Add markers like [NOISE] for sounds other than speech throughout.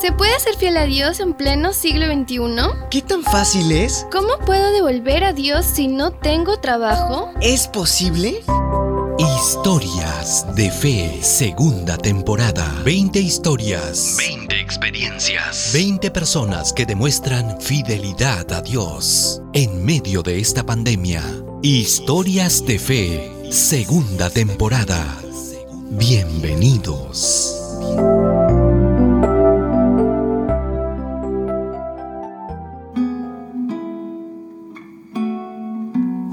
¿Se puede ser fiel a Dios en pleno siglo XXI? ¿Qué tan fácil es? ¿Cómo puedo devolver a Dios si no tengo trabajo? ¿Es posible? Historias de Fe, segunda temporada. 20 historias. 20 experiencias. 20 personas que demuestran fidelidad a Dios en medio de esta pandemia. Historias de Fe, segunda temporada. Bienvenidos.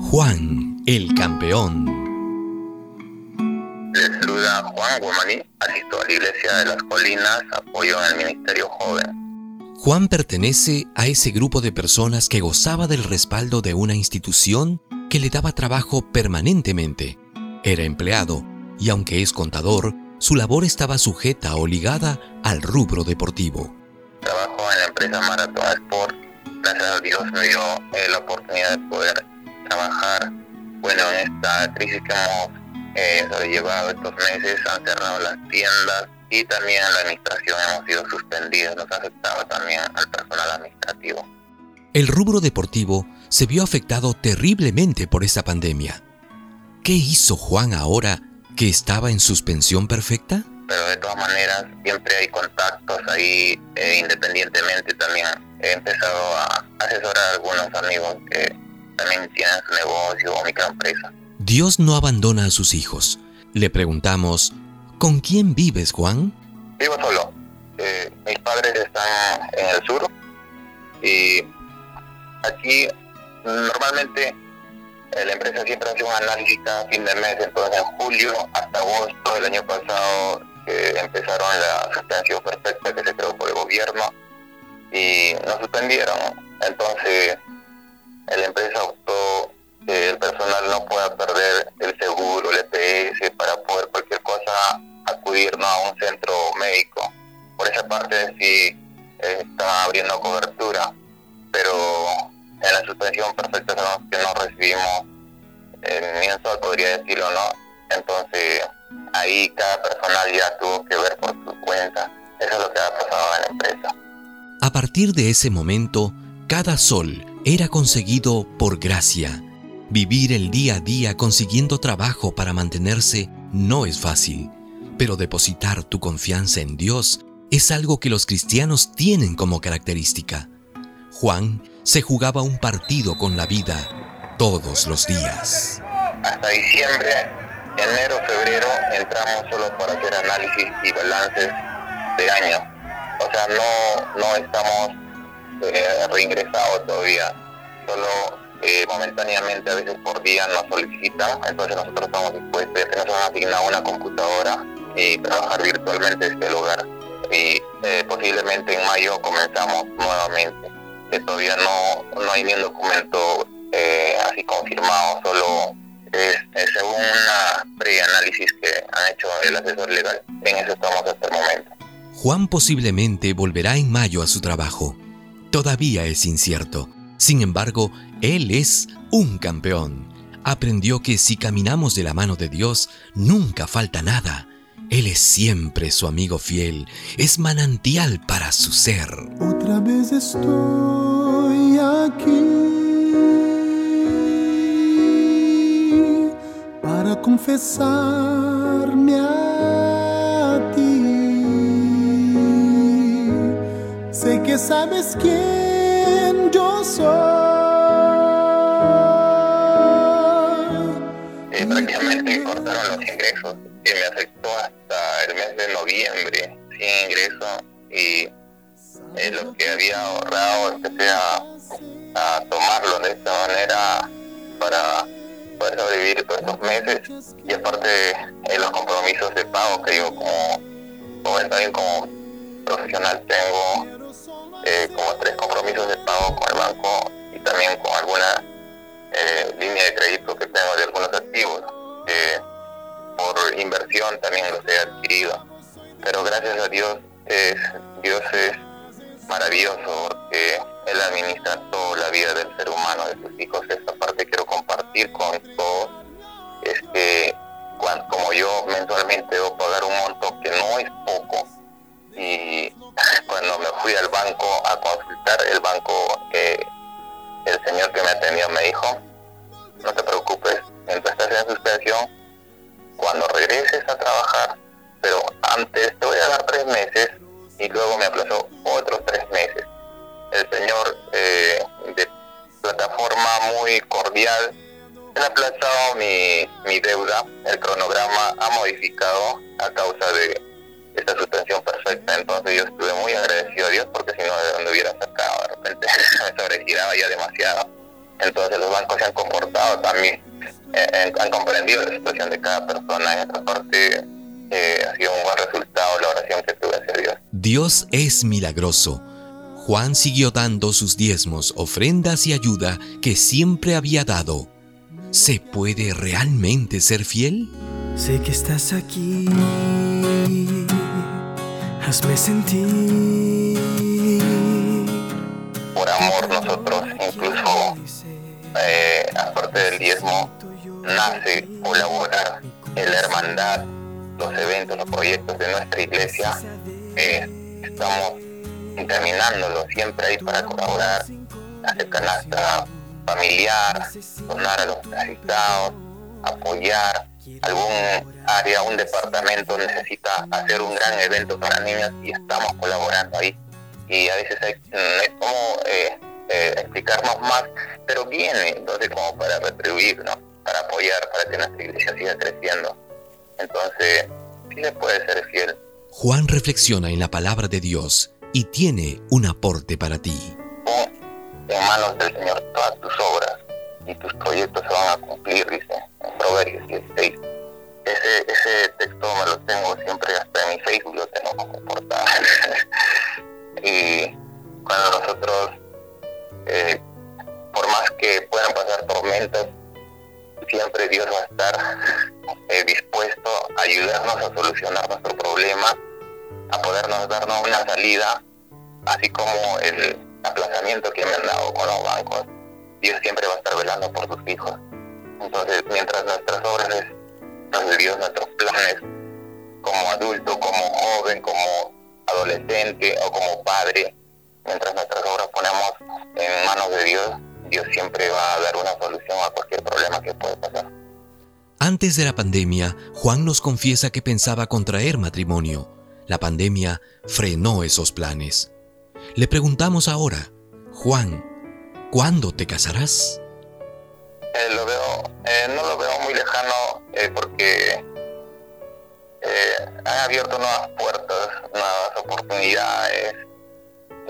Juan, el campeón. Les saluda Juan Guamaní, asisto a la Iglesia de las Colinas, apoyo en el Ministerio Joven. Juan pertenece a ese grupo de personas que gozaba del respaldo de una institución que le daba trabajo permanentemente. Era empleado y aunque es contador, su labor estaba sujeta o ligada al rubro deportivo. Trabajo en la empresa Marathon Sport. Gracias a Dios me dio eh, la oportunidad de poder trabajar. Bueno, en esta crisis que hemos eh, sobrellevado estos meses, han cerrado las tiendas y también la administración hemos sido suspendidos. Nos ha afectado también al personal administrativo. El rubro deportivo se vio afectado terriblemente por esta pandemia. ¿Qué hizo Juan ahora que estaba en suspensión perfecta? Pero de todas maneras siempre hay contactos ahí, eh, independientemente también he empezado a asesorar a algunos amigos que también tienen su negocio o microempresa. Dios no abandona a sus hijos. Le preguntamos, ¿con quién vives, Juan? Vivo solo. Eh, mis padres están en el sur y aquí normalmente eh, la empresa siempre hace un análisis cada fin de mes, entonces en julio hasta agosto del año pasado eh, empezaron la suspensión perfecta que se creó por el gobierno y nos suspendieron. Entonces la empresa eh, sol, podría decirlo, ¿no? Entonces ahí cada personal ya tuvo que ver por su cuenta. Eso es lo que ha pasado en la empresa. A partir de ese momento, cada sol era conseguido por gracia. Vivir el día a día consiguiendo trabajo para mantenerse no es fácil, pero depositar tu confianza en Dios es algo que los cristianos tienen como característica. Juan se jugaba un partido con la vida todos los días. Hasta diciembre, enero, febrero entramos solo para hacer análisis y balances de año. O sea, no, no estamos eh, reingresado todavía. Solo eh, momentáneamente, a veces por día nos solicitan, entonces nosotros estamos dispuestos, ya nos han asignado una computadora y trabajar virtualmente desde el hogar. Y eh, posiblemente en mayo comenzamos nuevamente. Que todavía no, no hay ni un documento eh, así confirmado, solo es, es según una preanálisis que ha hecho el asesor legal. En eso estamos hasta el momento. Juan posiblemente volverá en mayo a su trabajo todavía es incierto. Sin embargo, Él es un campeón. Aprendió que si caminamos de la mano de Dios, nunca falta nada. Él es siempre su amigo fiel, es manantial para su ser. Otra vez estoy aquí confesarme a ti. Sé que sabes quién yo soy. Eh, prácticamente cortaron los ingresos y me afectó hasta el mes de noviembre sin ingreso y eh, lo que había ahorrado empecé a, a tomarlo de esta manera para poder sobrevivir todos estos meses y aparte eh, los compromisos de pago que yo como, como también como profesional tengo eh, como tres compromisos de pago con el banco y también con alguna eh, línea de crédito que tengo de algunos activos. Eh, por inversión también los he adquirido. Pero gracias a Dios, Dios es maravilloso con todos. Es que cuando, como yo mensualmente debo pagar un monto que no es poco y [LAUGHS] cuando me fui al banco a consultar, el banco, eh, el señor que me atendió me dijo, no te preocupes, mientras estás en suspensión, cuando regreses a trabajar, pero antes te voy a dar tres meses y luego me aplazó otros tres meses. El señor eh, de plataforma muy cordial ha aplazado mi, mi deuda, el cronograma ha modificado a causa de esta suspensión perfecta, entonces yo estuve muy agradecido a Dios porque si no de dónde hubiera sacado, de repente [LAUGHS] me sobregiraba ya demasiado. Entonces los bancos se han comportado también, eh, han comprendido la situación de cada persona, en esta parte eh, ha sido un buen resultado la oración que tuve hacia Dios. Dios es milagroso. Juan siguió dando sus diezmos, ofrendas y ayuda que siempre había dado. ¿Se puede realmente ser fiel? Sé que estás aquí, hazme sentir. Por amor nosotros, incluso eh, aparte del diezmo, nace colaborar en la hermandad, los eventos, los proyectos de nuestra iglesia. Eh, estamos terminándolo siempre ahí para colaborar, hacer canasta familiar, donar a los necesitados, apoyar algún área, un departamento necesita hacer un gran evento para niños y estamos colaborando ahí. Y a veces hay, mm, como eh, eh, explicarnos más, pero viene entonces como para retribuir, ¿no? para apoyar, para que nuestra iglesia siga creciendo. Entonces, sí se puede ser fiel. Juan reflexiona en la palabra de Dios y tiene un aporte para ti. En manos del Señor todas tus obras y tus proyectos se van a cumplir, dice en Proverbios 16. Ese, ese texto me lo tengo siempre hasta en mi Facebook, lo tengo como portada. [LAUGHS] y cuando nosotros, eh, por más que puedan pasar tormentas, siempre Dios va a estar [LAUGHS] eh, dispuesto a ayudarnos a solucionar nuestro problema, a podernos darnos una salida, así como el aplazamiento que me han dado con los bancos. Dios siempre va a estar velando por sus hijos. Entonces, mientras nuestras obras es de Dios, nuestros planes como adulto, como joven, como adolescente o como padre, mientras nuestras obras ponemos en manos de Dios, Dios siempre va a dar una solución a cualquier problema que pueda pasar. Antes de la pandemia, Juan nos confiesa que pensaba contraer matrimonio. La pandemia frenó esos planes. Le preguntamos ahora, Juan, ¿cuándo te casarás? Eh, lo veo, eh, no lo veo muy lejano eh, porque eh, han abierto nuevas puertas, nuevas oportunidades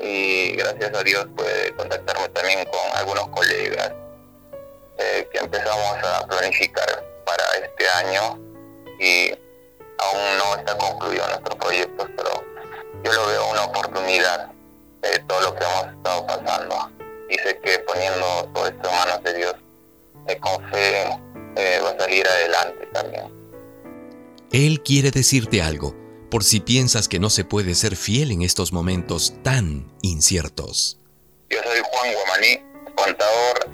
y gracias a Dios puede contactarme también con algunos colegas eh, que empezamos a planificar para este año y aún no está concluido nuestro proyecto, pero yo lo veo una oportunidad de todo lo que hemos estado pasando y sé que poniendo todo esto en manos de Dios, eh, con fe eh, va a salir adelante también. Él quiere decirte algo, por si piensas que no se puede ser fiel en estos momentos tan inciertos. Yo soy Juan Guamaní, contador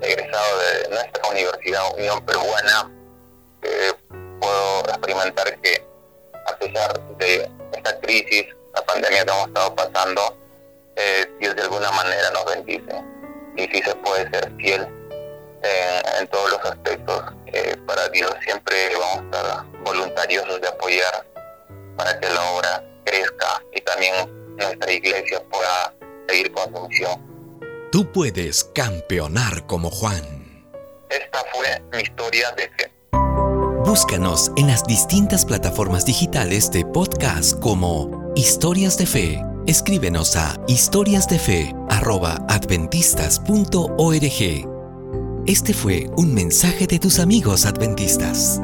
egresado de nuestra Universidad Unión Peruana. Eh, puedo experimentar que a pesar de esta crisis, la pandemia que hemos estado pasando, eh, Dios de alguna manera nos bendice y sí se puede ser fiel en, en todos los aspectos. Eh, para Dios siempre vamos a estar voluntariosos de apoyar para que la obra crezca y también nuestra iglesia pueda seguir con su misión. Tú puedes campeonar como Juan. Esta fue mi historia de fe. Búscanos en las distintas plataformas digitales de podcast como Historias de Fe. Escríbenos a historiasdefe@adventistas.org. Este fue un mensaje de tus amigos adventistas.